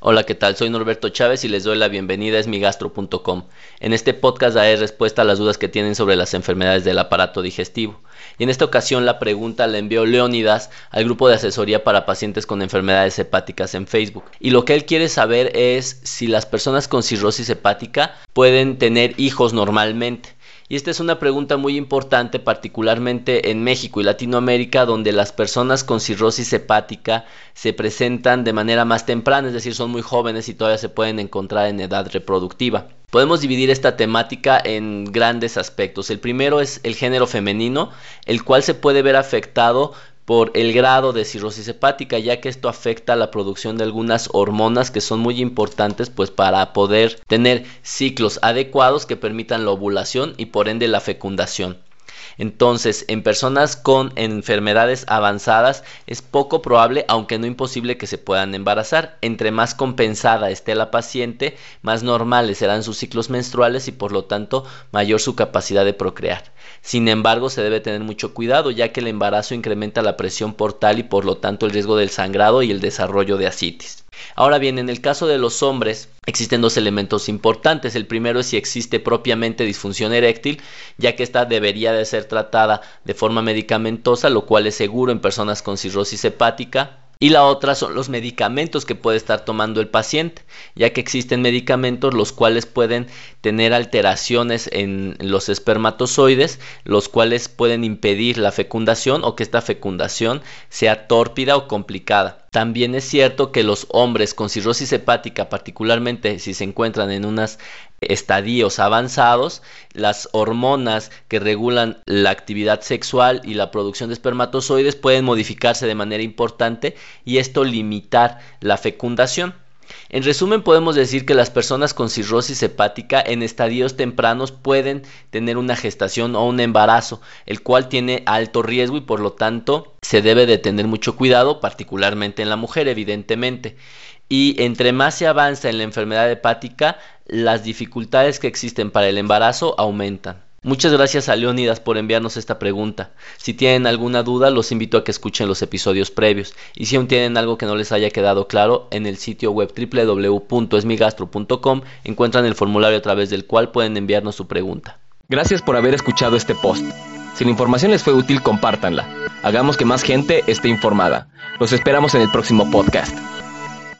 Hola, ¿qué tal? Soy Norberto Chávez y les doy la bienvenida a esmigastro.com. En este podcast daré respuesta a las dudas que tienen sobre las enfermedades del aparato digestivo. Y en esta ocasión la pregunta la envió Leónidas al grupo de asesoría para pacientes con enfermedades hepáticas en Facebook. Y lo que él quiere saber es si las personas con cirrosis hepática pueden tener hijos normalmente. Y esta es una pregunta muy importante, particularmente en México y Latinoamérica, donde las personas con cirrosis hepática se presentan de manera más temprana, es decir, son muy jóvenes y todavía se pueden encontrar en edad reproductiva. Podemos dividir esta temática en grandes aspectos. El primero es el género femenino, el cual se puede ver afectado por el grado de cirrosis hepática, ya que esto afecta la producción de algunas hormonas que son muy importantes pues para poder tener ciclos adecuados que permitan la ovulación y por ende la fecundación. Entonces, en personas con enfermedades avanzadas es poco probable, aunque no imposible, que se puedan embarazar. Entre más compensada esté la paciente, más normales serán sus ciclos menstruales y por lo tanto mayor su capacidad de procrear. Sin embargo, se debe tener mucho cuidado, ya que el embarazo incrementa la presión portal y por lo tanto el riesgo del sangrado y el desarrollo de asitis. Ahora bien, en el caso de los hombres existen dos elementos importantes. El primero es si existe propiamente disfunción eréctil, ya que esta debería de ser tratada de forma medicamentosa, lo cual es seguro en personas con cirrosis hepática y la otra son los medicamentos que puede estar tomando el paciente, ya que existen medicamentos los cuales pueden tener alteraciones en los espermatozoides, los cuales pueden impedir la fecundación o que esta fecundación sea tórpida o complicada. También es cierto que los hombres con cirrosis hepática, particularmente si se encuentran en unos estadios avanzados, las hormonas que regulan la actividad sexual y la producción de espermatozoides pueden modificarse de manera importante y esto limitar la fecundación. En resumen, podemos decir que las personas con cirrosis hepática en estadios tempranos pueden tener una gestación o un embarazo, el cual tiene alto riesgo y por lo tanto se debe de tener mucho cuidado, particularmente en la mujer, evidentemente. Y entre más se avanza en la enfermedad hepática, las dificultades que existen para el embarazo aumentan. Muchas gracias a Leonidas por enviarnos esta pregunta. Si tienen alguna duda, los invito a que escuchen los episodios previos. Y si aún tienen algo que no les haya quedado claro, en el sitio web www.esmigastro.com encuentran el formulario a través del cual pueden enviarnos su pregunta. Gracias por haber escuchado este post. Si la información les fue útil, compártanla. Hagamos que más gente esté informada. Los esperamos en el próximo podcast.